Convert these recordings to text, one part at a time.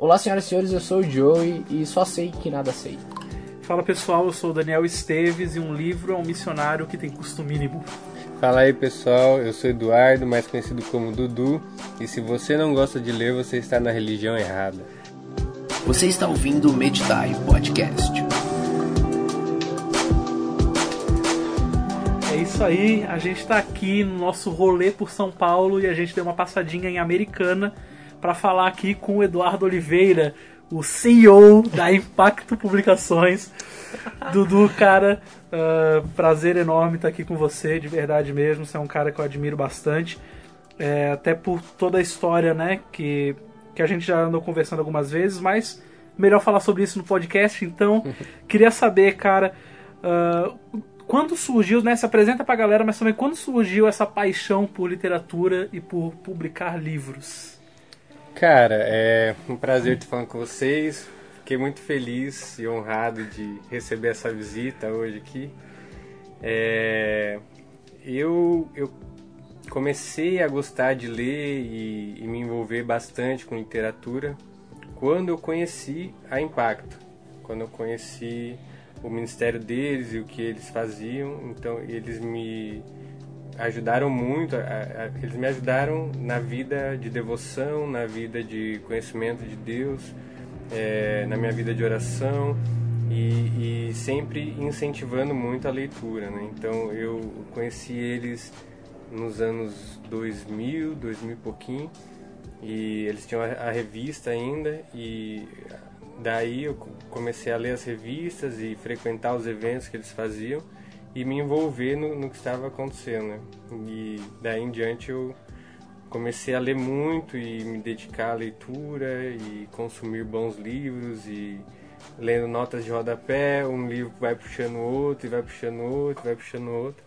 Olá, senhoras e senhores, eu sou o Joey e só sei que nada sei. Fala pessoal, eu sou o Daniel Esteves e um livro é um missionário que tem custo mínimo. Fala aí pessoal, eu sou Eduardo, mais conhecido como Dudu, e se você não gosta de ler, você está na religião errada. Você está ouvindo o Meditai Podcast. É isso aí, a gente está aqui no nosso rolê por São Paulo e a gente deu uma passadinha em Americana para falar aqui com o Eduardo Oliveira, o CEO da Impacto Publicações. Dudu, cara, uh, prazer enorme estar aqui com você, de verdade mesmo. Você é um cara que eu admiro bastante, é, até por toda a história, né, que, que a gente já andou conversando algumas vezes, mas melhor falar sobre isso no podcast. Então, queria saber, cara, uh, quando surgiu, né, se apresenta pra galera, mas também quando surgiu essa paixão por literatura e por publicar livros? Cara, é um prazer estar falando com vocês. Fiquei muito feliz e honrado de receber essa visita hoje aqui. É, eu, eu comecei a gostar de ler e, e, me envolver bastante com literatura quando eu conheci a Impacto, quando eu conheci o ministério deles e o que eles faziam. Então eles me ajudaram muito, a, a, eles me ajudaram na vida de devoção, na vida de conhecimento de Deus, é, na minha vida de oração e, e, sempre incentivando muito a leitura. Né? Então eu conheci eles nos anos 2000, 2000 e pouquinho, e eles tinham a, a revista ainda e daí eu comecei a ler as revistas e frequentar os eventos que eles faziam e me envolver no, no que estava acontecendo. Né? E daí em diante eu comecei a ler muito e me dedicar à leitura e consumir bons livros e lendo notas de rodapé, um livro vai puxando outro e vai puxando outro, vai puxando outro.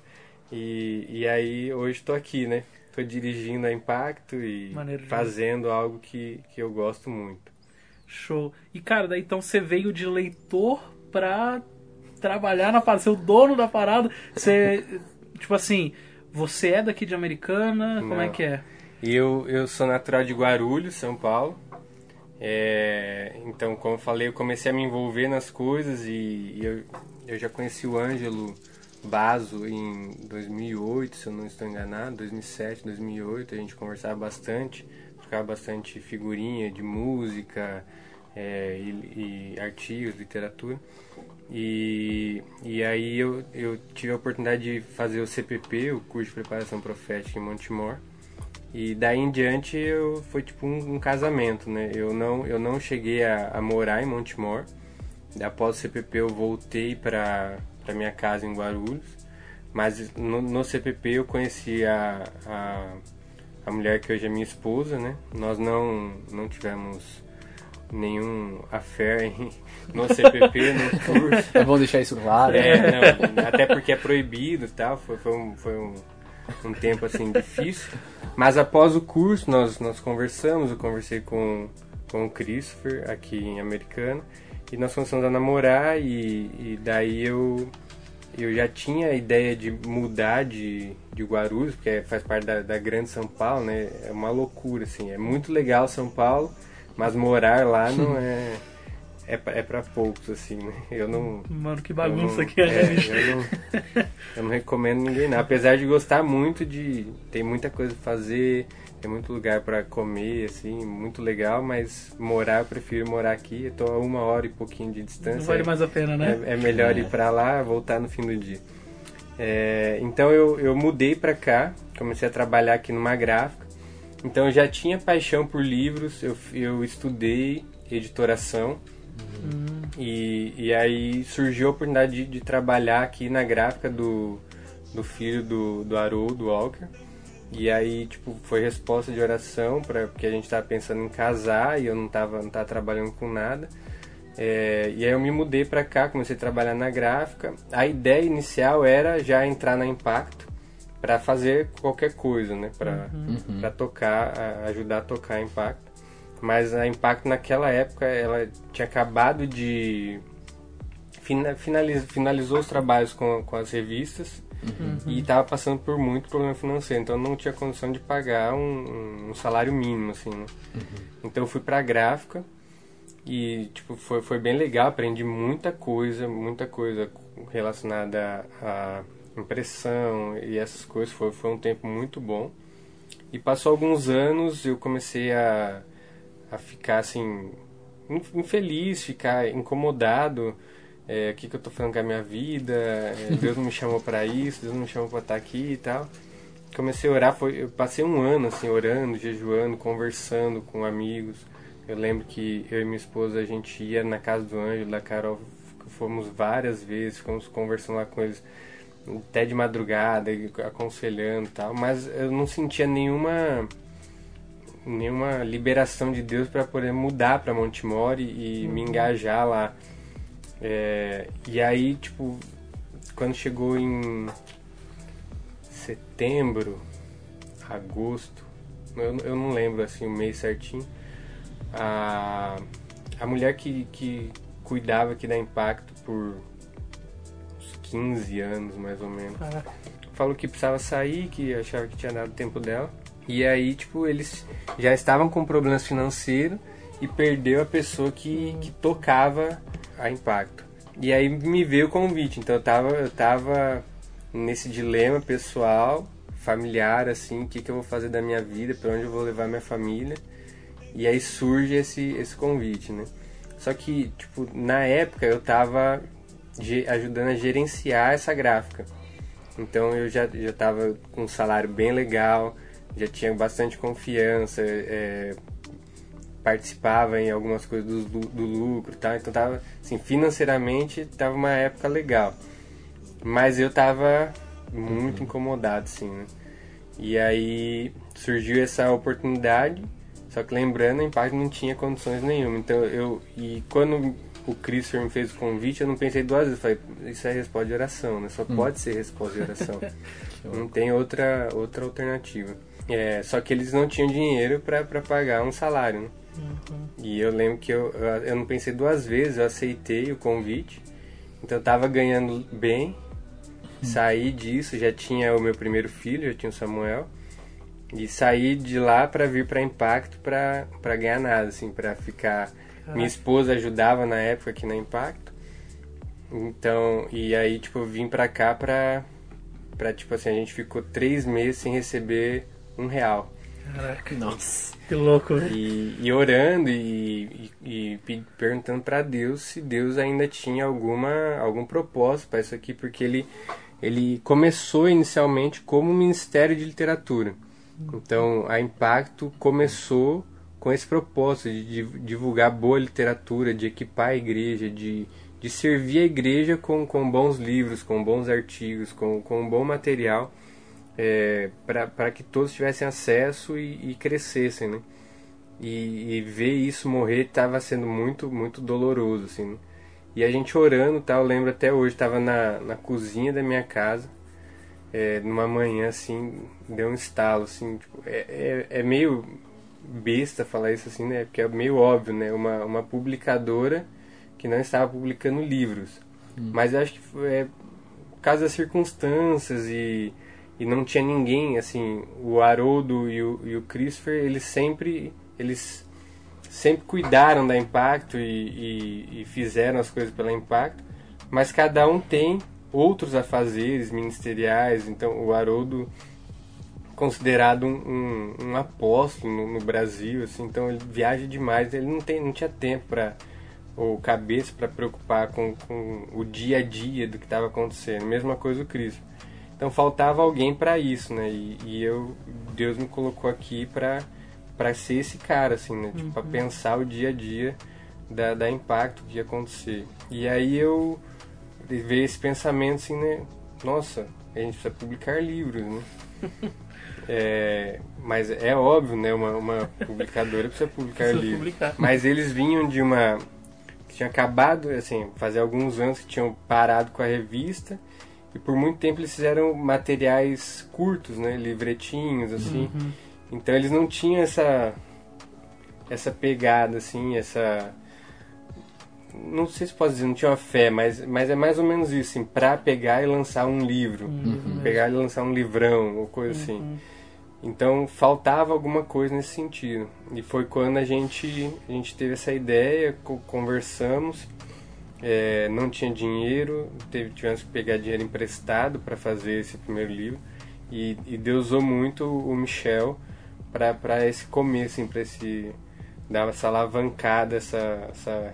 E, e aí hoje estou aqui, né? Estou dirigindo a Impacto e fazendo algo que, que eu gosto muito. Show. E cara, daí então você veio de leitor para trabalhar na parada, ser o dono da parada. Você, tipo assim, você é daqui de Americana? Não. Como é que é? Eu, eu sou natural de Guarulhos, São Paulo. É, então, como eu falei, eu comecei a me envolver nas coisas e, e eu, eu já conheci o Ângelo Baso em 2008, se eu não estou enganado, 2007, 2008. A gente conversava bastante, trocava bastante figurinha de música é, e, e artigos, literatura. E, e aí eu, eu tive a oportunidade de fazer o CPP, o curso de preparação profética em Montemor. E daí em diante eu, foi tipo um, um casamento, né? Eu não, eu não cheguei a, a morar em Montemor. Após o CPP eu voltei para minha casa em Guarulhos. Mas no, no CPP eu conheci a, a, a mulher que hoje é minha esposa, né? Nós não, não tivemos nenhum affair no CPP, no curso. É bom deixar isso claro. É, não, até porque é proibido e tal, foi, foi, um, foi um, um tempo assim difícil. Mas após o curso nós, nós conversamos, eu conversei com, com o Christopher aqui em Americana e nós começamos a namorar e, e daí eu eu já tinha a ideia de mudar de, de Guarulhos, porque faz parte da, da grande São Paulo, né? É uma loucura, assim. É muito legal São Paulo, mas morar lá não é. É pra, é pra poucos, assim, né? Eu não. Mano, que bagunça não, que é, é eu, não, eu não recomendo ninguém, não. Apesar de gostar muito de. Tem muita coisa pra fazer, tem muito lugar para comer, assim, muito legal, mas morar, eu prefiro morar aqui. Eu tô a uma hora e pouquinho de distância. Não vale mais a pena, né? É, é melhor ir pra lá, voltar no fim do dia. É, então eu, eu mudei pra cá, comecei a trabalhar aqui numa gráfica. Então eu já tinha paixão por livros, eu, eu estudei editoração. Uhum. E, e aí surgiu a oportunidade de, de, trabalhar aqui na gráfica do, do filho do, do Haroldo Walker. E aí, tipo, foi resposta de oração, pra, porque a gente estava pensando em casar e eu não estava não tava trabalhando com nada. É, e aí eu me mudei para cá, comecei a trabalhar na gráfica. A ideia inicial era já entrar na Impacto para fazer qualquer coisa, né? Para uhum. Pra tocar, ajudar a tocar a Impacto. Mas a Impacto naquela época, ela tinha acabado de... Finaliz, finalizou os trabalhos com, com as revistas uhum. e estava passando por muito problema financeiro. Então não tinha condição de pagar um, um salário mínimo, assim, né? uhum. Então eu fui para a gráfica E, tipo, foi, foi bem legal, aprendi muita coisa, muita coisa relacionada à impressão e essas coisas. Foi, foi um tempo muito bom. E passou alguns anos, eu comecei a, a ficar, assim, infeliz, ficar incomodado. É, o que, que eu tô fazendo com a minha vida? É, Deus não me chamou para isso, Deus não me chamou para estar aqui e tal. Comecei a orar, foi, eu passei um ano, assim, orando, jejuando, conversando com amigos eu lembro que eu e minha esposa a gente ia na casa do Ângelo, da Carol, fomos várias vezes, ficamos conversando lá com eles até de madrugada, aconselhando e tal, mas eu não sentia nenhuma nenhuma liberação de Deus para poder mudar para Montemore e uhum. me engajar lá. É, e aí, tipo, quando chegou em setembro, agosto, eu, eu não lembro assim o mês certinho, a, a mulher que, que cuidava aqui da Impacto por 15 anos, mais ou menos, falou que precisava sair, que achava que tinha dado tempo dela. E aí, tipo, eles já estavam com problemas financeiros e perdeu a pessoa que, que tocava a Impacto. E aí me veio o convite, então eu tava, eu tava nesse dilema pessoal, familiar, assim, o que, que eu vou fazer da minha vida, para onde eu vou levar minha família. E aí surge esse, esse convite, né? Só que, tipo, na época eu tava ajudando a gerenciar essa gráfica. Então eu já, já tava com um salário bem legal, já tinha bastante confiança, é, participava em algumas coisas do, do, lucro, tá? Então tava, assim, financeiramente tava uma época legal. Mas eu tava muito uhum. incomodado, assim, né? E aí surgiu essa oportunidade só que lembrando, a Impact não tinha condições nenhuma. Então eu. E quando o Christopher me fez o convite, eu não pensei duas vezes. Falei, isso é resposta de oração, né? Só hum. pode ser resposta de oração. não tem outra, outra alternativa. É, só que eles não tinham dinheiro para pagar um salário, né? Uhum. E eu lembro que eu, eu não pensei duas vezes, eu aceitei o convite. Então eu tava ganhando bem, hum. saí disso, já tinha o meu primeiro filho, já tinha o Samuel. E saí de lá para vir para Impacto para ganhar nada, assim, para ficar. Ah. Minha esposa ajudava na época aqui na Impacto. Então, e aí, tipo, eu vim pra cá pra, pra, tipo assim, a gente ficou três meses sem receber um real. Caraca, nossa, que louco, velho. E, e, orando e, e, e perguntando para Deus se Deus ainda tinha alguma, algum propósito para isso aqui, porque ele, ele começou inicialmente como Ministério de Literatura. Então, a Impacto começou com esse propósito de divulgar boa literatura, de equipar a igreja, de, de servir a igreja com, com bons livros, com bons artigos, com, com um bom material, é, para que todos tivessem acesso e, e crescessem, né? E, e, ver isso morrer estava sendo muito, muito doloroso, assim, né? E a gente orando, tá, eu lembro até hoje, estava na, na cozinha da minha casa, é, numa manhã assim, deu um estalo, assim, tipo, é, é, é, meio besta falar isso assim, né? Porque é meio óbvio, né? Uma, uma publicadora que não estava publicando livros. Hum. Mas eu acho que foi é, por causa das circunstâncias e, e não tinha ninguém, assim, o Haroldo e o, e o Christopher, eles sempre, eles sempre cuidaram da Impacto e, e, e fizeram as coisas pela Impacto, mas cada um tem outros afazeres ministeriais. Então, o Haroldo considerado um, um, um apóstolo no, no, Brasil, assim, então ele viaja demais. Ele não tem, não tinha tempo para ou cabeça para preocupar com, com o dia a dia do que estava acontecendo. Mesma coisa o Cristo. Então faltava alguém para isso, né? E, e, eu Deus me colocou aqui para para ser esse cara, assim, né? Tipo, uhum. para pensar o dia a dia da, da impacto que ia acontecer. E aí eu ver esse pensamento assim, né? Nossa, a gente precisa publicar livros, né? É, mas é óbvio, né? Uma, uma publicadora precisa publicar precisa livros. Publicar. Mas eles vinham de uma. que tinha acabado, assim, fazer alguns anos que tinham parado com a revista. E por muito tempo eles fizeram materiais curtos, né? Livretinhos, assim. Uhum. Então eles não tinham essa. essa pegada, assim, essa não sei se posso dizer, não tinha uma fé, mas, mas é mais ou menos isso, assim, pra pegar e lançar um livro. Uhum. Pegar e lançar um livrão, ou coisa uhum. assim. Então faltava alguma coisa nesse sentido. E foi quando a gente, a gente teve essa ideia, co- conversamos, é, não tinha dinheiro, teve, tivemos que pegar dinheiro emprestado para fazer esse primeiro livro. E, e Deus usou muito o Michel para esse começo, assim, para esse dar essa alavancada, essa, essa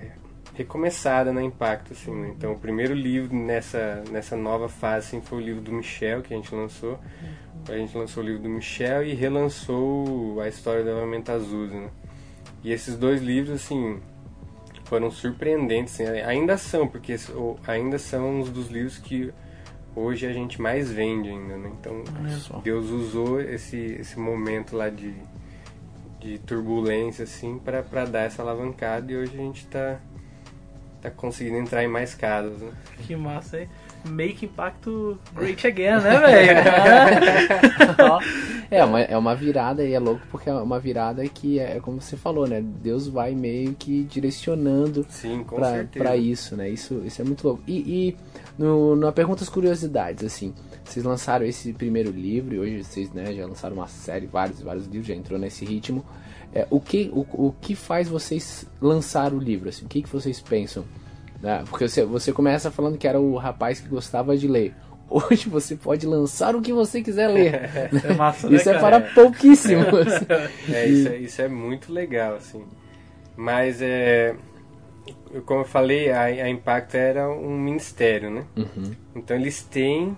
recomeçada na Impacto, assim, né? Então, o primeiro livro nessa, nessa nova fase, assim, foi o livro do Michel, que a gente lançou. A gente lançou o livro do Michel e relançou a história da Amamenta Azul, né? E esses dois livros, assim, foram surpreendentes, assim, ainda são, porque ainda são uns dos livros que hoje a gente mais vende ainda, né? Então, Só. Deus usou esse, esse momento lá de, de turbulência, assim, pra dar essa alavancada e hoje a gente tá, tá conseguindo entrar em mais casas, né? Que massa, hein? Make Impacto Great Again, né, velho? É, uma, é uma virada e é louco porque é uma virada que é, é como você falou, né? Deus vai meio que direcionando Sim, com pra, isso, né? Isso, isso é muito louco. E, e no, na Perguntas Curiosidades, assim, vocês lançaram esse primeiro livro e hoje vocês né, já lançaram uma série, vários, vários livros, já entrou nesse ritmo. É, o, que, o, o que faz vocês lançar o livro? Assim? O que, que vocês pensam? Né? Porque você, você começa falando que era o rapaz que gostava de ler. Hoje você pode lançar o que você quiser ler. É massa, né, Isso é cara? para pouquíssimos. É, isso é, isso é muito legal, assim. Mas é. Como eu falei, a, a Impacto era um ministério, né? Uhum, Então eles têm.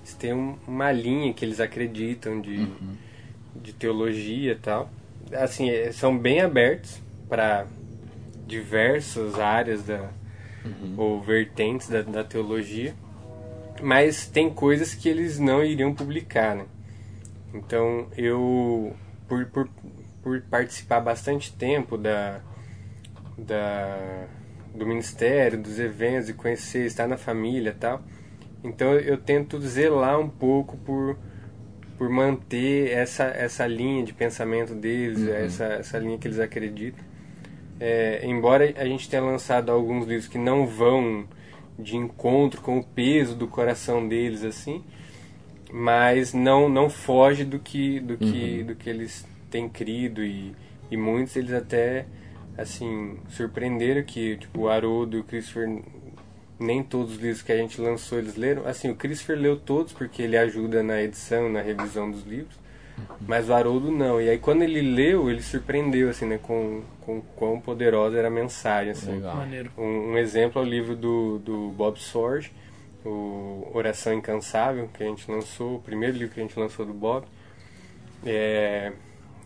Eles têm um- uma linha que eles acreditam de, de teologia e tal. Assim, é, são bem abertos para diversas áreas da, ou vertentes da, da teologia. Mas tem coisas que eles não iriam publicar, né? Então eu, por, por, por participar bastante tempo da, da, do ministério, dos eventos e conhecer, estar na família tal, então eu tento zelar um pouco por, por manter essa, essa linha de pensamento deles, essa, essa linha que eles acreditam. É, embora a gente tenha lançado alguns livros que não vão de encontro com o peso do coração deles assim, mas não não foge do que do que do que eles têm crido e, e muitos eles até assim surpreenderam que tipo o Haroldo e o Christopher nem todos os livros que a gente lançou eles leram. Assim o Christopher leu todos porque ele ajuda na edição na revisão dos livros mas o Haroldo não e aí quando ele leu ele surpreendeu assim né com com quão poderosa era a mensagem assim Legal. Um, um exemplo é o livro do, do Bob Sorge, o Oração Incansável, que a gente lançou, o primeiro livro que a gente lançou do Bob. É,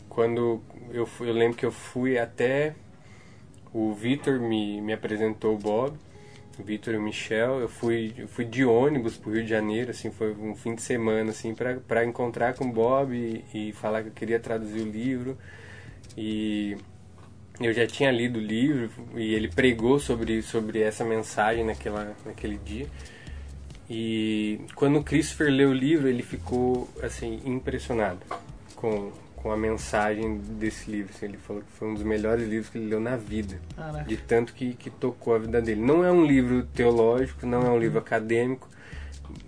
quando eu, fui, eu lembro que eu fui até o Vitor me, me apresentou o Bob, Vitor e o Michel. Eu fui, eu fui de ônibus pro Rio de Janeiro, assim, foi um fim de semana assim para encontrar com o Bob e, e falar que eu queria traduzir o livro. E eu já tinha lido o livro e ele pregou sobre, sobre essa mensagem naquela, naquele dia. E quando o Christopher leu o livro, ele ficou assim impressionado com, com a mensagem desse livro. assim. ele falou que foi um dos melhores livros que ele leu na vida, Caraca. de tanto que, que tocou a vida dele. Não é um livro teológico, não é um livro acadêmico,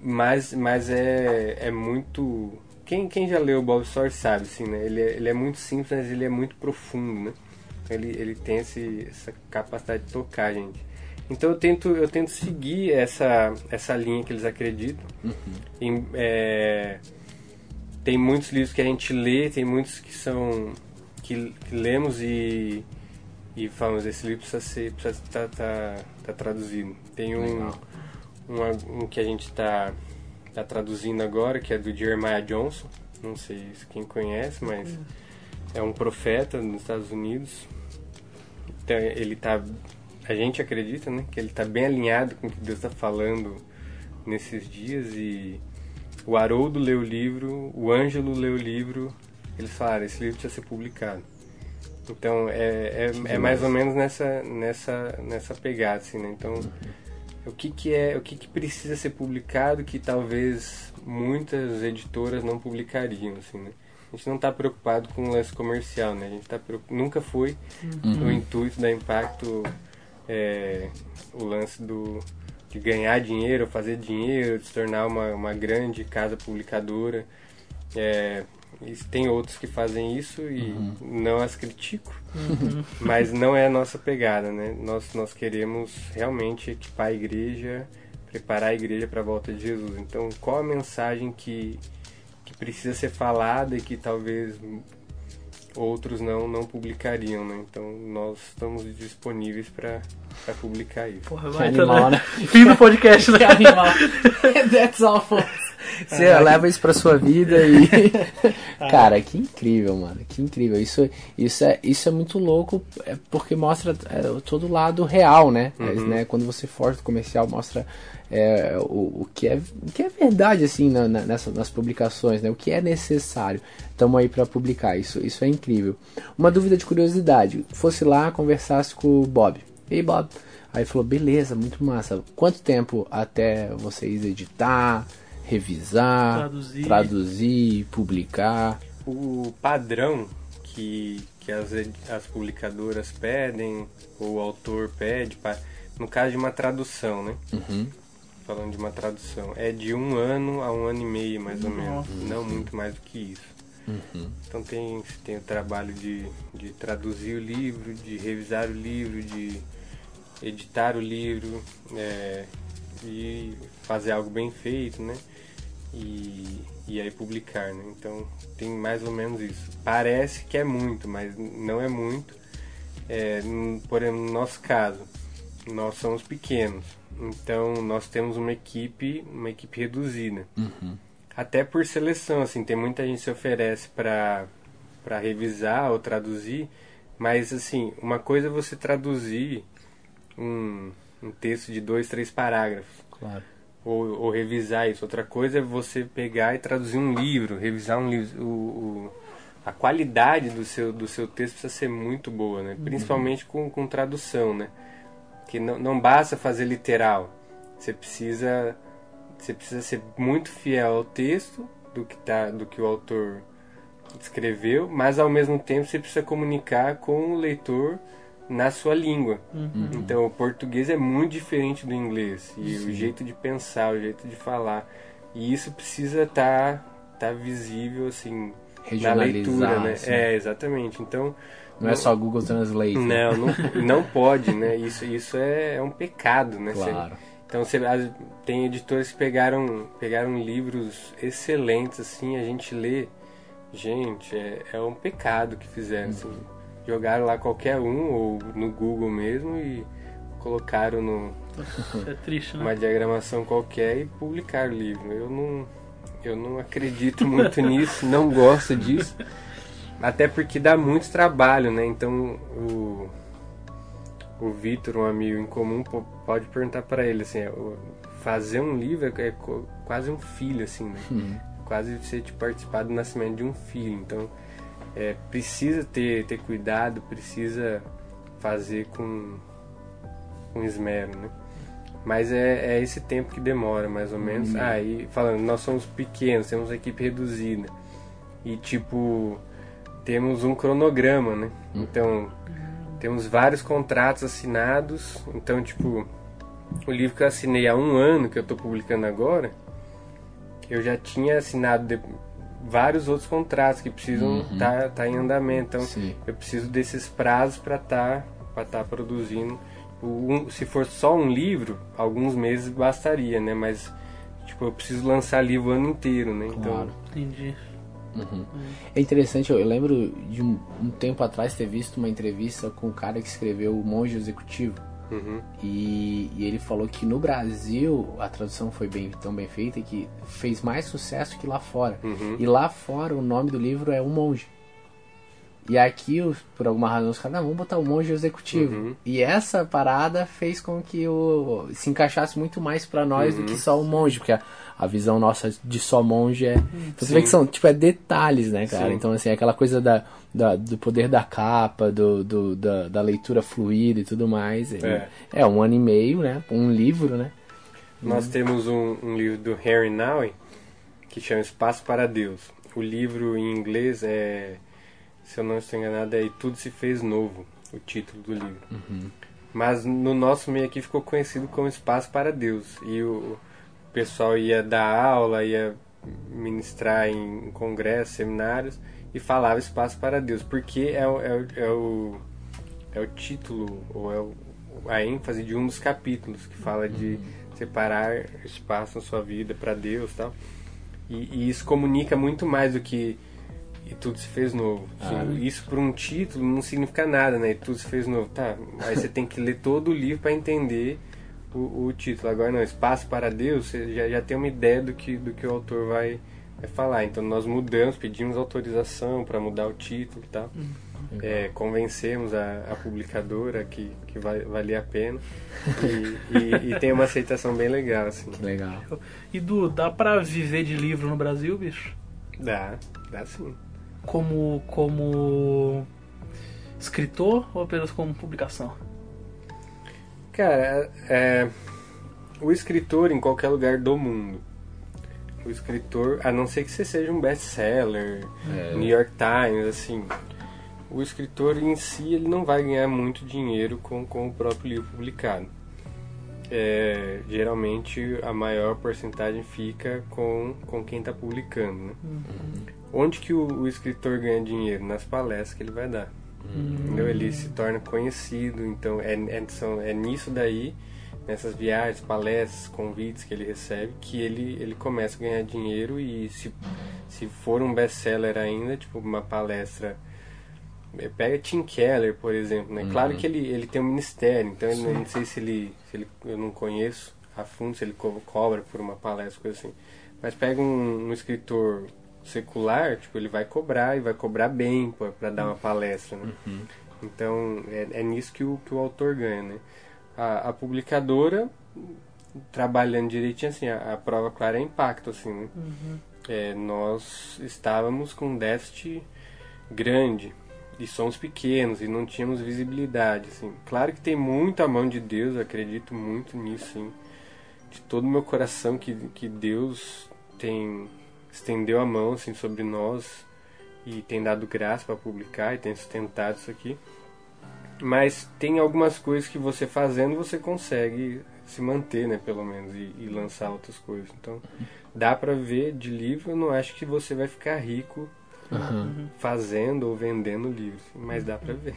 mas, mas é, é muito. Quem, quem já leu o Bob Sorge sabe, assim, né? Ele é, ele é muito simples, mas ele é muito profundo, né? Ele, ele tem esse, essa capacidade de tocar a gente. Então eu tento, eu tento seguir essa, essa linha que eles acreditam. Em- é, tem muitos livros que a gente lê, tem muitos que são que, que lemos e, e falamos, esse livro precisa ser precisa estar tá, tá traduzido. Tem um, um, um que a gente está tá traduzindo agora, que é do Jeremiah Johnson. Não sei se quem conhece, mas é um profeta nos Estados Unidos. Então, ele tá a gente acredita, né, que ele está bem alinhado com o que Deus está falando nesses dias e o Haroldo leu o livro, o Ângelo leu o livro, eles falaram, esse livro precisa ser publicado. Então é, é, é mais ou menos nessa, nessa, nessa pegada, assim, né? Então o que, que é, o que, que precisa ser publicado que talvez muitas editoras não publicariam, assim, né? A gente não está preocupado com o lance comercial, né? A gente tá preocup- nunca foi o intuito da Impacto é, o lance do de ganhar dinheiro, fazer dinheiro, de se tornar uma, uma grande casa publicadora. É, E tem outros que fazem isso e não as critico, mas não é a nossa pegada, né? Nós, nós queremos realmente equipar a igreja, preparar a igreja para a volta de Jesus. Então, qual a mensagem que, que precisa ser falada e que talvez outros não, não publicariam, né? Então, nós estamos disponíveis para publicar isso. Porra, vai, animal, tá, né? Fim do podcast, né? Que animal. That's awful. Você leva isso pra sua vida e. Cara, que incrível, mano. Que incrível. Isso, isso, é, isso é muito louco é porque mostra é, todo o lado real, né? Mas, né? Quando você força o comercial, mostra é, o, o, que é, o que é verdade, assim, na, na- nessa, nas publicações, né? O que é necessário. Estamos aí pra publicar. Isso, isso é incrível. Uma dúvida de curiosidade. Fosse lá, conversasse com o Bob. Ei, Bob. Aí falou, beleza, muito massa. Quanto tempo até vocês editar, revisar, Traduzir. traduzir, publicar? O padrão que, que as, as publicadoras pedem, ou o autor pede, pa- no caso de uma tradução, né? Uhum. Falando de uma tradução, é de um ano a um ano e meio, mais ou menos. Nossa. Não muito mais do que isso. Uhum. Então tem, tem o trabalho de, de traduzir o livro, de revisar o livro, de editar o livro é, e fazer algo bem feito, né? E, e aí publicar, né? Então tem mais ou menos isso. Parece que é muito, mas não é muito. É, por exemplo, no nosso caso, nós somos pequenos, então nós temos uma equipe, uma equipe reduzida Uhum. até por seleção, assim, tem muita gente que se oferece para para revisar ou traduzir, mas assim, uma coisa é você traduzir um, um texto de dois, três parágrafos, Claro. Ou, ou revisar isso. Outra coisa é você pegar e traduzir um livro, revisar um livro. O, o- a qualidade do seu, do seu texto precisa ser muito boa, né? Principalmente com, com tradução, né? Que não, não basta fazer literal. Você precisa, você precisa ser muito fiel ao texto do que, tá, do que o autor escreveu, mas ao mesmo tempo você precisa comunicar com o leitor na sua língua. Então o português é muito diferente do inglês e o jeito de pensar, o jeito de falar, e isso precisa estar tá, visível assim na leitura, né? assim. É exatamente. Então Não é só Google Translate. né? não, não, não pode, né? Isso, isso é, é um pecado, né? Você- Claro. então você, tem editores que pegaram, pegaram livros excelentes, assim, a gente lê. Gente, é, é um pecado que fizeram. assim. Jogaram lá qualquer um, ou no Google mesmo, e colocaram no, É triste, né? uma diagramação qualquer e publicaram o livro. Eu não, eu não acredito muito nisso, não gosto disso. Até porque dá muito trabalho, né? Então o, o Vitor, um amigo em comum, po- pode perguntar para ele assim, é, fazer um livro é, é quase um filho, assim, né? Uhum. Quase você te participar do nascimento de um filho. Então é, precisa ter, ter cuidado, precisa fazer com, com esmero, né? Mas é, é esse tempo que demora, mais ou menos. Uhum. Ah, e falando, nós somos pequenos, temos uma equipe reduzida. E, tipo, temos um cronograma, né? Então, temos vários contratos assinados. Então, tipo, o livro que eu assinei há um ano, que eu tô publicando agora, eu já tinha assinado vários outros contratos que precisam estar tá, em andamento. Então, Sim. eu preciso desses prazos para estar para estar produzindo. O- um- se for só um livro, alguns meses bastaria, né? Mas tipo, eu preciso lançar livro o ano inteiro, né? Então, Claro. Entendi. É interessante, eu eu lembro de um, um tempo atrás ter visto uma entrevista com o cara que escreveu O Monge Executivo. Uhum, E, e ele falou que no Brasil a tradução foi bem, tão bem feita que fez mais sucesso que lá fora. uhum. E lá fora o nome do livro é O Monge. E aqui, por alguma razão, os caras, não, vamos botar o monge executivo. Uhum. E essa parada fez com que o se encaixasse muito mais pra nós do que só o monge, porque a, a visão nossa de só monge é. Então, você vê que são, tipo, é detalhes, né, cara? Sim. Então, assim, aquela coisa da, da- do poder da capa, do, do- da, da leitura fluida e tudo mais. É. é um ano e meio, né? Um livro, né? Nós temos um, um livro do Harry Nowen que chama Espaço para Deus. O livro em inglês é, se eu não estou enganado, é E Tudo Se Fez Novo, o título do livro. Mas no nosso meio aqui ficou conhecido como Espaço para Deus. E o, pessoal ia dar aula, ia ministrar em congressos, seminários e falava espaço para Deus, porque é, o- é, o- é o, é o título ou é o- a ênfase de um dos capítulos que fala de separar espaço na sua vida para Deus, tal. E, e isso comunica muito mais do que e tudo se fez novo. Assim, Isso por um título não significa nada, né? E tudo se fez novo. Tá, aí você tem que ler todo o livro para entender o, o título. Agora não, espaço para Deus, você já, já tem uma ideia do que, do que o autor vai, vai falar. Então nós mudamos, pedimos autorização para mudar o título e tal. É, convencemos a, a publicadora que, que vai, valia a pena. E, e- e tem uma aceitação bem legal, assim. Que legal. E Du, dá pra viver de livro no Brasil, bicho? Dá, dá sim. Como, como escritor ou apenas como publicação? Cara, é, o escritor em qualquer lugar do mundo. O escritor, a não ser que você seja um best-seller, É. New York Times, assim. O escritor em si ele não vai ganhar muito dinheiro com, com o próprio livro publicado. É, geralmente a maior porcentagem fica com, com quem está publicando. Né? Onde que o, o escritor ganha dinheiro? Nas palestras que ele vai dar. Entendeu? Ele se torna conhecido, então é, é, são- é nisso daí, nessas viagens, palestras, convites que ele recebe, que ele, ele começa a ganhar dinheiro e se, se for um best-seller ainda, tipo uma palestra é, Pega Tim Keller, por exemplo, né? Claro que ele, ele tem um ministério, então eu não sei se ele, se ele. Eu não conheço a fundo se ele co- cobra por uma palestra, coisa assim. Mas pega um, um escritor secular, tipo, ele vai cobrar e vai cobrar bem para dar uma palestra, né? Então é, é nisso que o, que o autor ganha, né? A, a publicadora, trabalhando direitinho, assim, a, a prova clara é impacto, assim, né? É, nós estávamos com um déficit grande e somos pequenos e não tínhamos visibilidade, assim. Claro que tem muita mão de Deus, eu acredito muito nisso, sim. De todo o meu coração que, que Deus tem estendeu a mão assim sobre nós e tem dado graça para publicar e tem sustentado isso aqui. Mas tem algumas coisas que você fazendo você consegue se manter, né, pelo menos e, e lançar outras coisas. Então, dá para ver de livro, eu não acho que você vai ficar rico fazendo ou vendendo livros, mas dá para ver.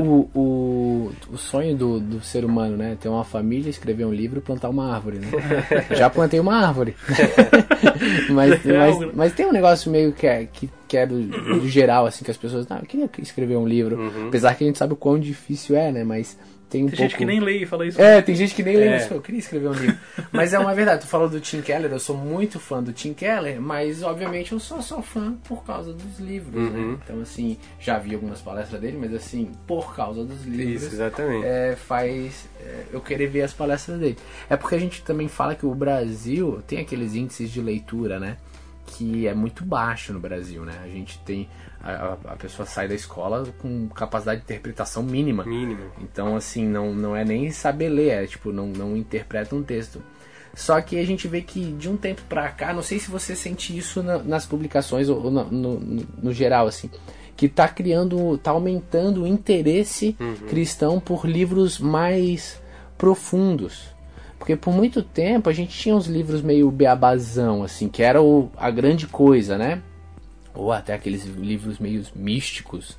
O, o, o sonho do, do ser humano, né? Ter uma família, escrever um livro e plantar uma árvore, né? Já plantei uma árvore. mas, É mas, mas tem um negócio meio que é, que, que é do, do geral, assim, que as pessoas. Não, eu queria escrever um livro. Apesar que a gente sabe o quão difícil é, né? Mas tem um Tem pouco. gente que nem lê e fala isso. É, tem gente que nem lê, É. mas eu queria escrever um livro. Mas é uma verdade, tu falou do Tim Keller, eu sou muito fã do Tim Keller, mas obviamente eu só sou fã por causa dos livros, Uhum. né? Então assim, já vi algumas palestras dele, mas assim, por causa dos livros. Isso, exatamente. é, faz é, eu querer ver as palestras dele. É porque a gente também fala que o Brasil tem aqueles índices de leitura, né? Que é muito baixo no Brasil, né? A gente tem. A, a- pessoa sai da escola com capacidade de interpretação mínima. Mínimo. Então, assim, não, não é nem saber ler, é tipo, não, não interpreta um texto. Só que a gente vê que de um tempo pra cá, não sei se você sente isso na- nas publicações ou, ou no, no, no geral, assim, que tá criando, tá aumentando o interesse cristão por livros mais profundos. Porque por muito tempo a gente tinha uns livros meio beabazão, assim, que era o, a grande coisa, né? Ou até aqueles livros meio místicos,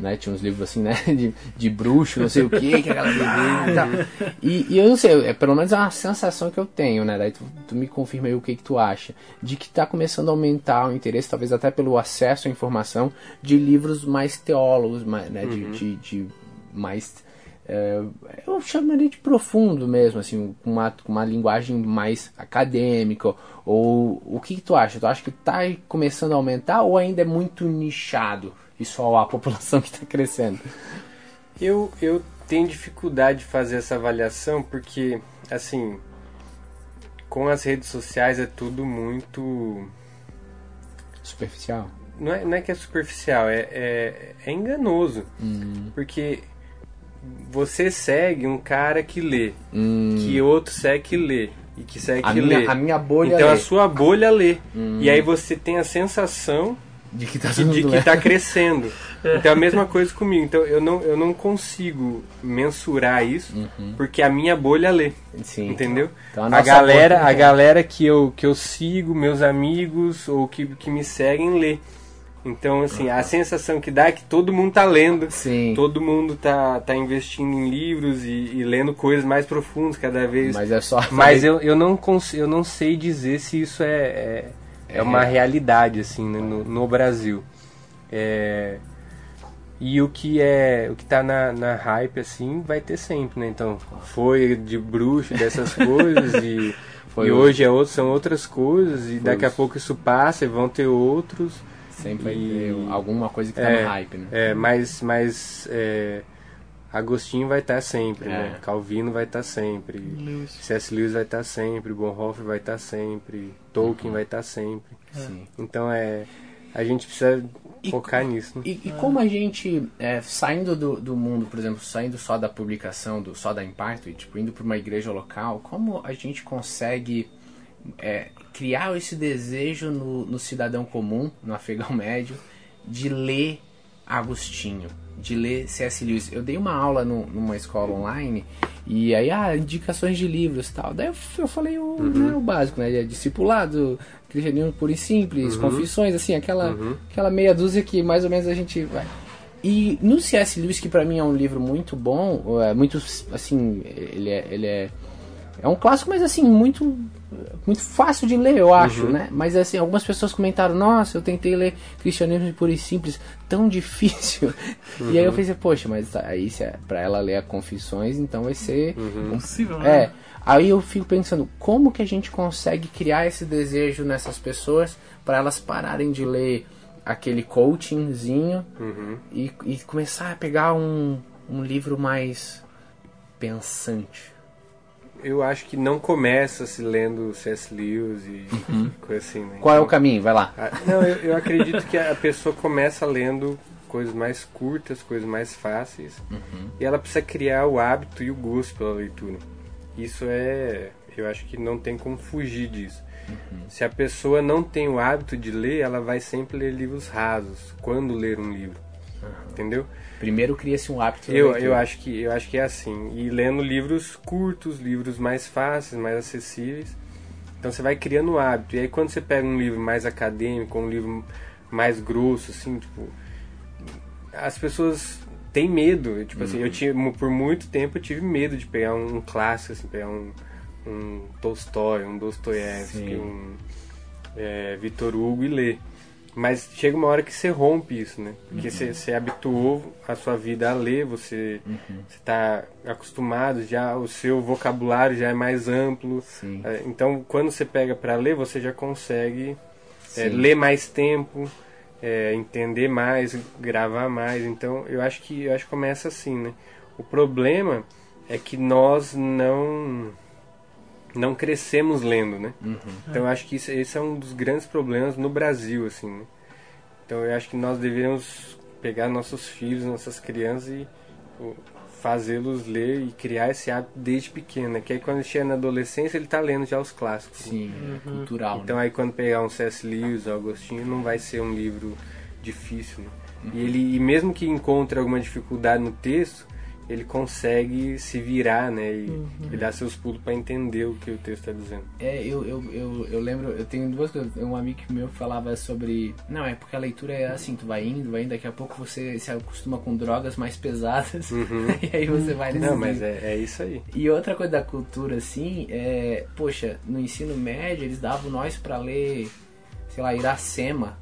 né? Tinha uns livros assim, né? De, de bruxo, não sei o que, que aquela beleza e tal. E, eu não sei, é, pelo menos é uma sensação que eu tenho, né? Daí tu, tu me confirma aí o que, que tu acha. De que tá começando a aumentar o interesse, talvez até pelo acesso à informação, de livros mais teólogos, mais, né? De, de, de mais. É, eu chamaria de profundo mesmo, assim, com uma, uma linguagem mais acadêmica. Ou o que, que tu acha? Tu acha que tá começando a aumentar ou ainda é muito nichado e só a população que está crescendo? Eu, eu tenho dificuldade de fazer essa avaliação porque, assim, com as redes sociais é tudo muito. Superficial? Não é, não é que é superficial, é, é, é enganoso. Hum. Porque você segue um cara que lê, Hum. que outro segue que lê, e que segue A que minha, lê. a minha bolha então é a sua bolha lê. E aí você tem a sensação de que tá está crescendo. Então é a mesma coisa comigo. Então eu não, eu não consigo mensurar isso porque a minha bolha lê. Sim. Entendeu? Então, a a, galera, a galera que eu, que eu sigo, meus amigos ou que, que me seguem lê. Então, assim, a sensação que dá é que todo mundo tá lendo. Sim. Todo mundo tá, tá investindo em livros e, e lendo coisas mais profundas cada vez. Mas é só. Mas eu, eu, não cons eu não sei dizer se isso é, é, é uma realidade assim né, no, no Brasil. É, e o que é o que tá na, na hype assim vai ter sempre, né? Então foi de bruxo dessas coisas e, Foi e hoje é outro, são outras coisas e daqui a os- pouco isso passa e vão ter outros. Sempre vai E- ter alguma coisa que tá É, no hype, né? É, mas mas é, Agostinho vai estar sempre, É. né? Calvino vai estar sempre. Lewis. C.S. Lewis vai estar sempre, Bonhoeffer vai estar sempre, Tolkien Uhum. vai estar sempre. Sim. Então é a gente precisa E- focar nisso. né? E, e como a gente, é, saindo do, do mundo, por exemplo, saindo só da publicação, do, só da Impacto, e tipo, indo para uma igreja local, como a gente consegue é, criar esse desejo no, no cidadão comum, no afegão médio, de ler Agostinho, de ler C.S. Lewis? Eu dei uma aula no- numa escola online e aí, ah, indicações de livros e tal. Daí eu, eu falei o, né, o básico, né? Discipulado, cristianismo puro e simples, confissões, assim, aquela, aquela meia dúzia que mais ou menos a gente vai. E no C.S. Lewis, que pra mim é um livro muito bom, é muito, assim, ele é, ele é, é um clássico, mas assim, muito, muito fácil de ler, eu acho, né? Mas assim, algumas pessoas comentaram, nossa, eu tentei ler cristianismo puro e simples, tão difícil. E aí eu pensei, poxa, mas tá, aí se é pra ela ler a Confissões, então vai ser Impossível, né? é, aí eu fico pensando, como que a gente consegue criar esse desejo nessas pessoas para elas pararem de ler aquele coachingzinho Uhum. e, e começar a pegar um, um livro mais pensante. Eu acho que não começa se lendo C.S. Lewis e coisa assim, né? Uhum. Qual é o Então, caminho? Vai lá. ah, Não, eu, eu acredito que a pessoa começa lendo coisas mais curtas, coisas mais fáceis, Uhum. e ela precisa criar o hábito e o gosto pela leitura. Isso é, eu acho que não tem como fugir disso. Uhum. Se a pessoa não tem o hábito de ler, ela vai sempre ler livros rasos quando ler um livro, entendeu? Primeiro cria-se um hábito. Eu, leitura. eu acho que eu acho que é assim. E lendo livros curtos, livros mais fáceis, mais acessíveis. Então você vai criando o hábito. E aí quando você pega um livro mais acadêmico, um livro mais grosso, assim, tipo. As pessoas têm medo. Tipo assim, eu tinha, por muito tempo eu tive medo de pegar um, um clássico, assim, pegar um, um Tolstói, um Dostoiévski, um é, Vitor Hugo e ler. Mas chega uma hora que você rompe isso, né? Porque você, você habituou a sua vida a ler, você está acostumado, já o seu vocabulário já é mais amplo. Sim. É, Então, quando você pega para ler, você já consegue é, ler mais tempo, é, entender mais, gravar mais. Então, eu acho que eu acho que começa assim, né? O problema é que nós não não crescemos lendo, né? Então eu acho que isso, esse é um dos grandes problemas no Brasil, assim, né? Então eu acho que nós devemos pegar nossos filhos, nossas crianças e fazê-los ler e criar esse hábito desde pequeno, né? Que aí quando chega na adolescência ele tá lendo já os clássicos. né? Sim, cultural. Então né? aí quando pegar um C.S. Lewis Agostinho não vai ser um livro difícil, né? E ele e mesmo que encontre alguma dificuldade no texto, ele consegue se virar, né? E, e dar seus pulos para entender o que o texto está dizendo. É, eu, eu, eu, eu lembro, eu tenho duas coisas. Um amigo meu falava sobre. Não, é porque a leitura é assim, tu vai indo, vai indo, daqui a pouco você se acostuma com drogas mais pesadas. e aí você vai nesse Não, mas é, é isso aí. E outra coisa da cultura, assim, é. Poxa, no ensino médio eles davam nós pra ler, sei lá, Iracema.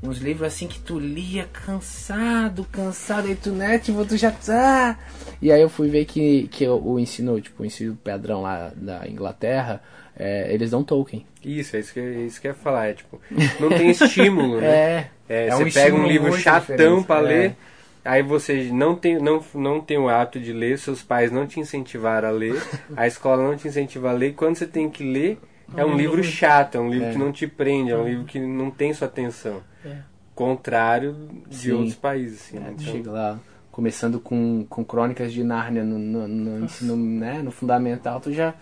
Uns livros assim que tu lia cansado, cansado, aí tu, né, tipo, tu já tá. E aí eu fui ver que, que o, o ensino, tipo, o ensino padrão lá da Inglaterra, é, eles dão Tolkien. Isso, é isso que, é isso que eu ia falar. É, tipo, não tem estímulo, né? É, É, é um você pega um livro chatão diferente, pra é. ler, aí você não tem, não, não tem o hábito de ler, seus pais não te incentivaram a ler, a escola não te incentiva a ler, e quando você tem que ler, é um livro chato, é um livro É. que não te prende, é um livro que não tem sua atenção. Contrário de Sim. outros países, assim, né? É, tu Então, chega lá, começando com, com crônicas de Nárnia no, no, no ensino, né, no fundamental, tu já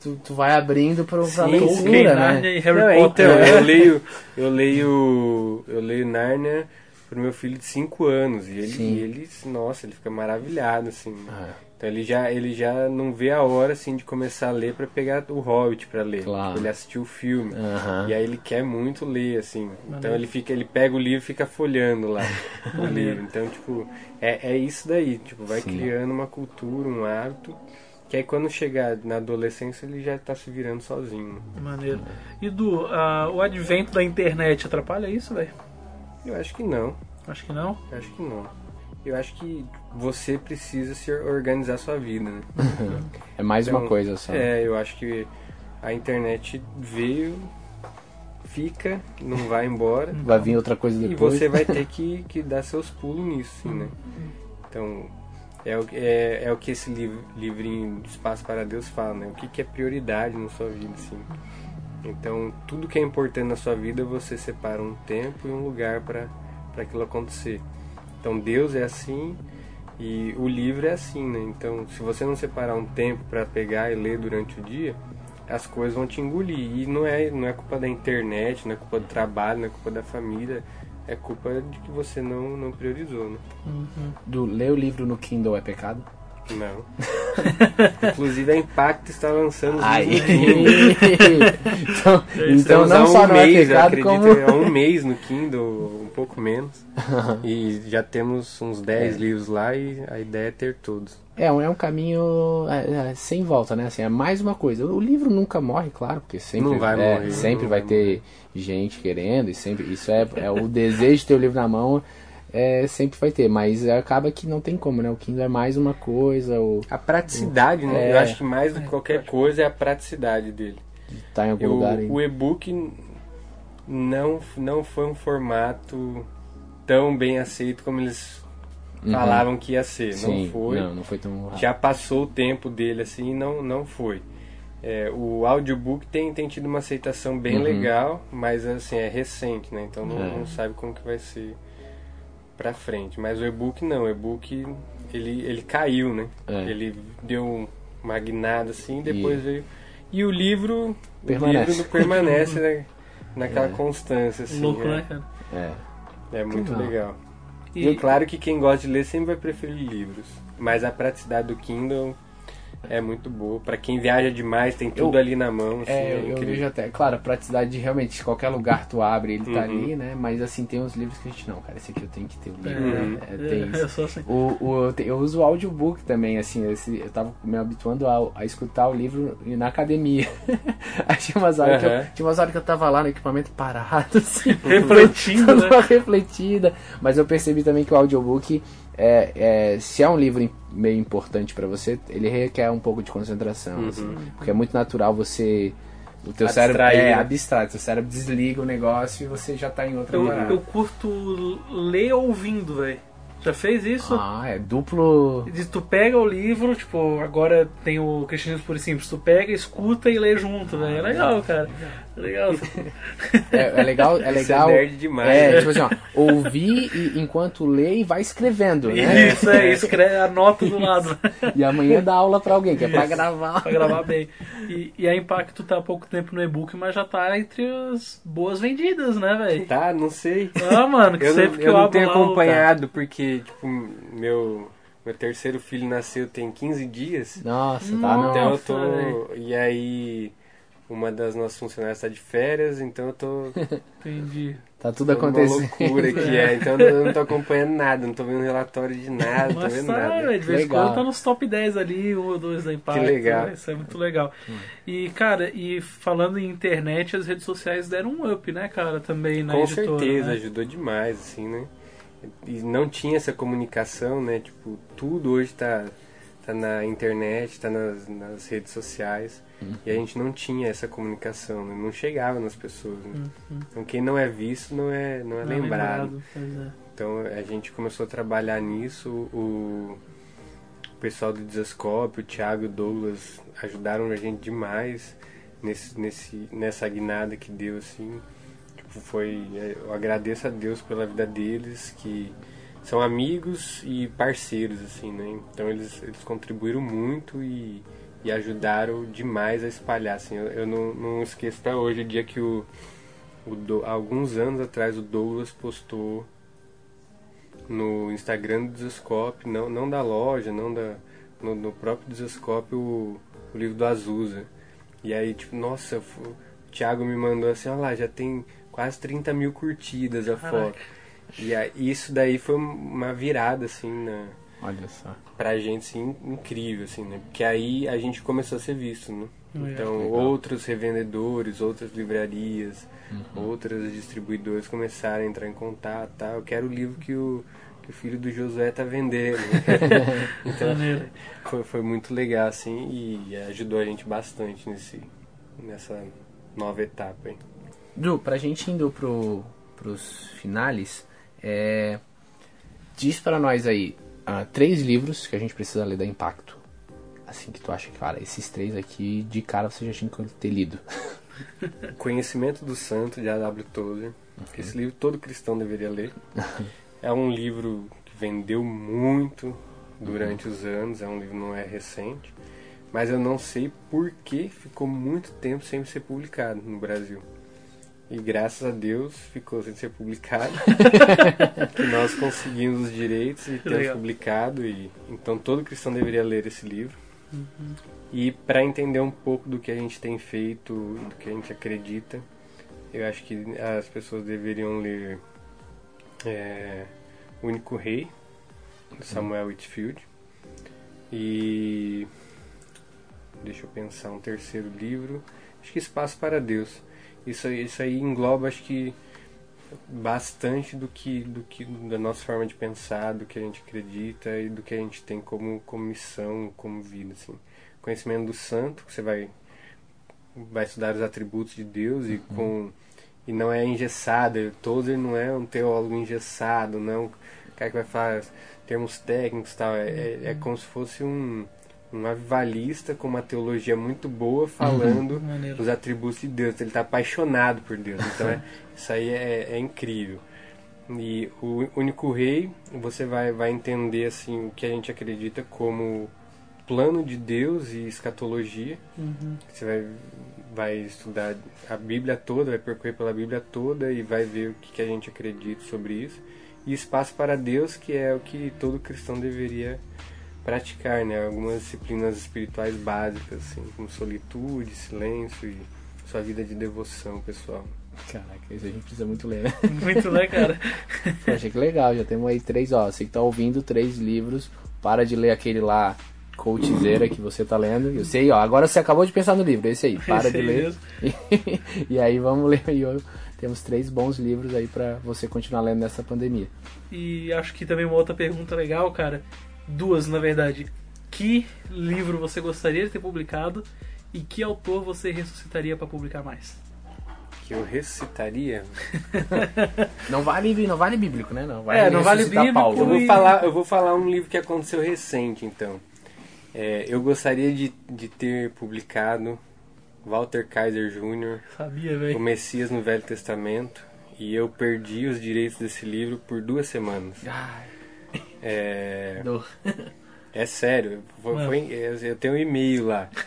tu, tu vai abrindo pro, pra Sim, leitura, né? E Harry Não, Potter. então, É. eu leio, eu leio, eu leio Nárnia pro meu filho de 5 anos. E ele, e ele, nossa, ele fica maravilhado, assim. Ah, Então ele já, ele já não vê a hora, assim, de começar a ler pra pegar o Hobbit pra ler. Claro. Tipo, ele assistiu o filme. Aham. E aí ele quer muito ler, assim. Então ele fica, ele pega o livro e fica folhando lá o livro. Então, tipo, é, é isso daí. Tipo, vai Sim. criando uma cultura, um hábito. Que aí quando chegar na adolescência ele já tá se virando sozinho. Maneiro. E do o advento da internet atrapalha isso, velho? Eu acho que não. Acho que não. Eu acho que não. Eu acho que você precisa se organizar sua vida, né? É mais uma Então, coisa só. É, eu acho que a internet veio, fica, não vai embora. Vai vir outra coisa E depois. você vai ter que, que dar seus pulos nisso, sim, né? Então, é o, é, é o que esse liv- livrinho Espaço para Deus fala, né? O que, que é prioridade na sua vida, assim. Então, tudo que é importante na sua vida, você separa um tempo e um lugar para aquilo acontecer. Então, Deus é assim e o livro é assim, né? Então, se você não separar um tempo para pegar e ler durante o dia, as coisas vão te engolir. E não é, não é culpa da internet, não é culpa do trabalho, não é culpa da família, é culpa de que você não, não priorizou, né? Do ler o livro no Kindle é pecado? Não. Inclusive a Impact está lançando os no então, então não só um mês, é pecado, acredito, como. há um mês no Kindle, um pouco menos. e já temos uns 10 livros lá e a ideia é ter todos. É, um- é um caminho é, é, sem volta, né? Assim, é mais uma coisa. O livro nunca morre, claro, porque sempre, Não vai é, morrer, sempre não vai vai ter gente querendo, e sempre isso é, é o desejo de ter o livro na mão, é, sempre vai ter, mas acaba que não tem como, né? O Kindle é mais uma coisa, o A praticidade, né? É. Eu acho que mais do que qualquer coisa é a praticidade dele. tá em algum Eu- lugar aí. o e-book não, não foi um formato tão bem aceito como eles falavam que ia ser. Uhum. Sim, não foi. Não, não foi tão Já passou o tempo dele assim, não, não foi. É, o audiobook tem, tem tido uma aceitação bem Uhum. legal, mas assim, é recente, né? Então não, É. não sabe como que vai ser pra frente. Mas o e-book não, o e-book ele, ele caiu, né? É. Ele deu uma guinada assim, depois E- veio. E o livro, Permanece. o livro permanece né? naquela É. constância, assim. Louco, é, né, cara? É. é muito Legal. legal. E, E claro que quem gosta de ler sempre vai preferir livros. Mas a praticidade do Kindle é muito boa. Pra quem viaja demais, tem tudo Eu- ali na mão. Assim, É, é eu, eu vejo até, claro, praticidade de realmente qualquer lugar tu abre, ele tá Uhum. ali, né? Mas assim, tem uns livros que a gente não, cara, esse aqui eu tenho que ter o livro, Uhum. né? É, tem é, isso. eu sou assim. O, o, eu te- eu uso o audiobook também, assim, esse, eu tava me habituando a, a escutar o livro na academia. Aí tinha umas, horas que eu, tinha umas horas que eu tava lá no equipamento parado, assim, Refletindo, né? uma refletida. Mas eu percebi também que o audiobook, é, é, se é um livro meio importante pra você, ele requer um pouco de concentração, Uhum. assim, porque é muito natural você... O teu Abstrair, cérebro é né? abstrai, teu cérebro desliga o negócio e você já tá em outra Eu, parada. eu curto ler ouvindo, velho. Já fez isso? Ah, é duplo... Tu pega o livro, tipo, agora tem o Cristianismo Puro e Simples, tu pega, escuta e lê junto, velho. É legal, cara. É legal. É, é legal, é legal. é nerd demais. É, né? tipo assim, ó, ouvir e, enquanto lê e vai escrevendo, né? Isso, é, escreve, anota do lado. E amanhã dá aula pra alguém, que é pra gravar. pra gravar bem. E, e a Impacto tá há pouco tempo no e-book, mas já tá entre as boas vendidas, né, velho? Tá, não sei. Ah, mano, que Eu, sempre não, que eu eu, não tenho lá, acompanhado porque, tipo, meu, meu terceiro filho nasceu tem 15 dias. Nossa, tá. Então eu tô. velho. E aí, uma das nossas funcionárias tá de férias, então eu tô. Entendi. Tá tudo tô numa acontecendo. loucura que é. Então eu não tô acompanhando nada, não tô vendo relatório de nada, não tô Mas vendo tá, nada. velho, de vez em quando tá nos top 10 ali, um ou dois da Impacto. Que legal. né? Isso é muito legal. E, cara, e falando em internet, as redes sociais deram um up, né, cara, também na Com editora. certeza, né? ajudou demais, assim, né? E não tinha essa comunicação, né? Tipo, tudo hoje tá, tá na internet, tá nas, nas redes sociais. E a gente não tinha essa comunicação, né? Não chegava nas pessoas, né? Então quem não é visto não é, não é Não é lembrado. pois é. Então a gente começou a trabalhar nisso. O, o pessoal do Desascope, o Thiago e o Douglas ajudaram a gente demais nesse, nesse, nessa guinada que deu assim. Tipo, foi. Eu agradeço a Deus pela vida deles, que são amigos e parceiros, assim, né? Então eles, eles contribuíram muito e, e ajudaram demais a espalhar. Assim, eu, eu não, não esqueço até hoje o dia que o, o Do- alguns anos atrás o Douglas postou no Instagram do Desescope, não, não da loja, não da. No, no próprio Desescope o, o livro do Azusa. E aí, tipo, nossa, o Thiago me mandou assim, olha lá, já tem quase 30 mil curtidas a Caraca. foto. E aí, isso daí foi uma virada, assim, na, Olha só. pra gente, assim, incrível, assim, né? Porque aí a gente começou a ser visto, né? Então, Legal. outros revendedores, outras livrarias, outras distribuidoras começaram a entrar em contato, tá? Eu quero o livro que o, que o filho do Josué tá vendendo. então, Maneiro. foi, foi muito legal, assim, e ajudou a gente bastante nesse, nessa nova etapa aí. Ju, pra gente indo pro, pros finales, é, diz pra nós aí ah, três livros que a gente precisa ler da Impacto. Assim que tu acha que, cara, esses três aqui, de cara você já tinha que ter lido. Conhecimento do Santo, de A.W. Tozer. Esse livro todo cristão deveria ler. É um livro que vendeu muito durante os anos, é um livro não é recente, mas eu não sei por que ficou muito tempo sem ser publicado no Brasil. E graças a Deus ficou sem ser publicado. que nós conseguimos os direitos e temos legal. publicado. E, então todo cristão deveria ler esse livro. E para entender um pouco do que a gente tem feito, do que a gente acredita, eu acho que as pessoas deveriam ler é, O Único Rei, do Samuel Whitfield. E deixa eu pensar, um terceiro livro, acho que Espaço para Deus. Isso, aí- isso aí engloba, acho que bastante do que, do que da nossa forma de pensar, do que a gente acredita e do que a gente tem como, como missão, como vida, assim. Conhecimento do santo, que você vai vai estudar os atributos de Deus e com e não é engessado, Tozer não é um teólogo engessado, não. É um cara que vai falar termos técnicos e tal, é, é, é como se fosse um um avivalista com uma teologia muito boa falando Maneiro. os atributos de Deus. Ele está apaixonado por Deus. Então é, isso aí é, é incrível. E o único rei, você vai, vai entender assim o que a gente acredita como plano de Deus e escatologia. Uhum. Você vai, vai estudar a Bíblia toda, vai percorrer pela Bíblia toda e vai ver o que, que a gente acredita sobre isso. E espaço para Deus, que é o que todo cristão deveria praticar, né? Algumas disciplinas espirituais básicas, assim, como solitude, silêncio e sua vida de devoção pessoal. Caraca, isso a gente precisa muito ler, né? Muito, né, cara? Pô, achei que legal, já temos aí três, ó. Você que tá ouvindo três livros, para de ler aquele lá, coachzeira que você tá lendo. Eu sei, ó, agora você acabou de pensar no livro, esse aí, para Esse de aí ler. mesmo. E, aí vamos ler aí, ó. Temos três bons livros aí pra você continuar lendo nessa pandemia. E acho que também uma outra pergunta legal, cara. Duas, na verdade. Que livro você gostaria de ter publicado e que autor você ressuscitaria pra publicar mais? Que eu recitaria. Não vale, não vale bíblico, né? Não É, não vale bíblico, Eu Paulo. vou E- falar, eu vou falar um livro que aconteceu recente, então. É, eu gostaria de, de ter publicado Walter Kaiser Jr., Sabia, O. Messias no Velho Testamento, e eu perdi os direitos desse livro por duas semanas. Ai, É, dor. é sério, foi, foi- eu tenho um e-mail lá.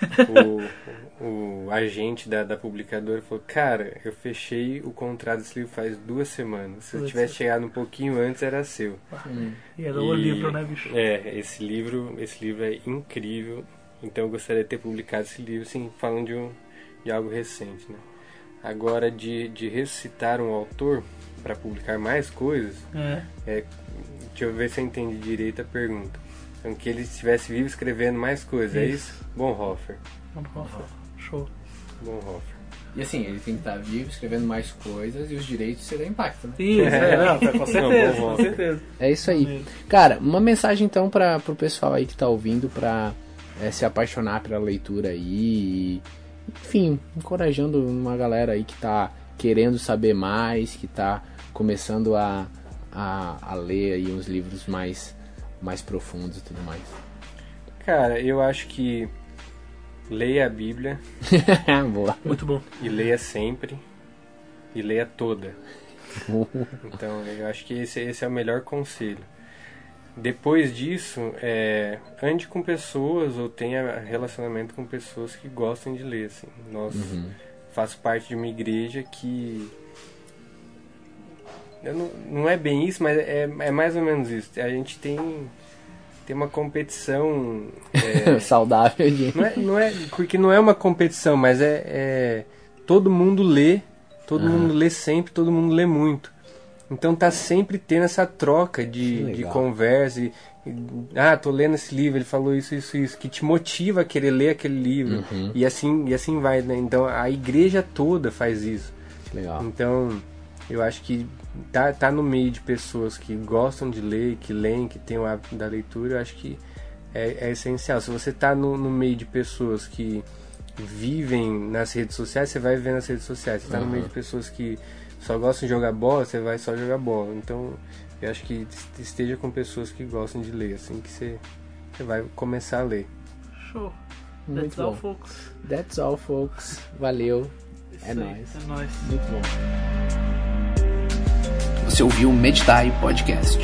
O, o agente da, da publicadora falou: Cara, eu fechei o contrato desse livro faz duas semanas. Se eu tivesse chegado um pouquinho antes, era seu. Hum. E era o E- livro, né, bicho? É, esse livro, esse livro é incrível. Então eu gostaria de ter publicado esse livro, assim, falando de, um, de algo recente, né? Agora, de, de ressuscitar um autor para publicar mais coisas, É. é, deixa eu ver se eu entendi direito a pergunta. Então, que ele estivesse vivo escrevendo mais coisas, é Isso. isso? Bonhoeffer. Nossa, show. Bonhoeffer. E assim, ele tem que estar vivo, escrevendo mais coisas e os direitos serão impacto, né? Isso, é, não, tá, com certeza, bom, com certeza. É isso aí. Cara, uma mensagem então para pro pessoal aí que tá ouvindo pra é, se apaixonar pela leitura aí. e, enfim, encorajando uma galera aí que tá querendo saber mais, que tá começando a, a, a ler aí uns livros mais, mais profundos e tudo mais. Cara, eu acho que leia a Bíblia Boa. Muito bom. e leia sempre e leia toda. Então, eu acho que esse, esse é o melhor conselho. Depois disso, é, ande com pessoas ou tenha relacionamento com pessoas que gostem de ler. Assim. Nós faço parte de uma igreja que não, não é bem isso, mas é, é mais ou menos isso. A gente tem, tem uma competição. é, Saudável de. não, é, não é. Porque não é uma competição, mas é. é- todo mundo lê, todo mundo lê sempre, todo mundo lê muito. Então tá sempre tendo essa troca de, de conversa. E, ah, tô lendo esse livro, ele falou isso, isso, isso, que te motiva a querer ler aquele livro. Uhum. E assim, e assim vai, né? Então a igreja toda faz isso. Legal. Então, eu acho que tá, tá no meio de pessoas que gostam de ler, que leem, que têm o hábito da leitura, eu acho que é, é essencial. Se você tá no, no meio de pessoas que vivem nas redes sociais, você vai viver nas redes sociais. Se tá no meio de pessoas que só gostam de jogar bola, você vai só jogar bola. Então, eu acho que esteja com pessoas que gostam de ler, assim que você, você vai começar a ler. Show. Muito That's all, bom. folks. That's all, folks. Valeu. Isso É nóis. É nóis. Muito bom. Você ouviu o Meditai Podcast.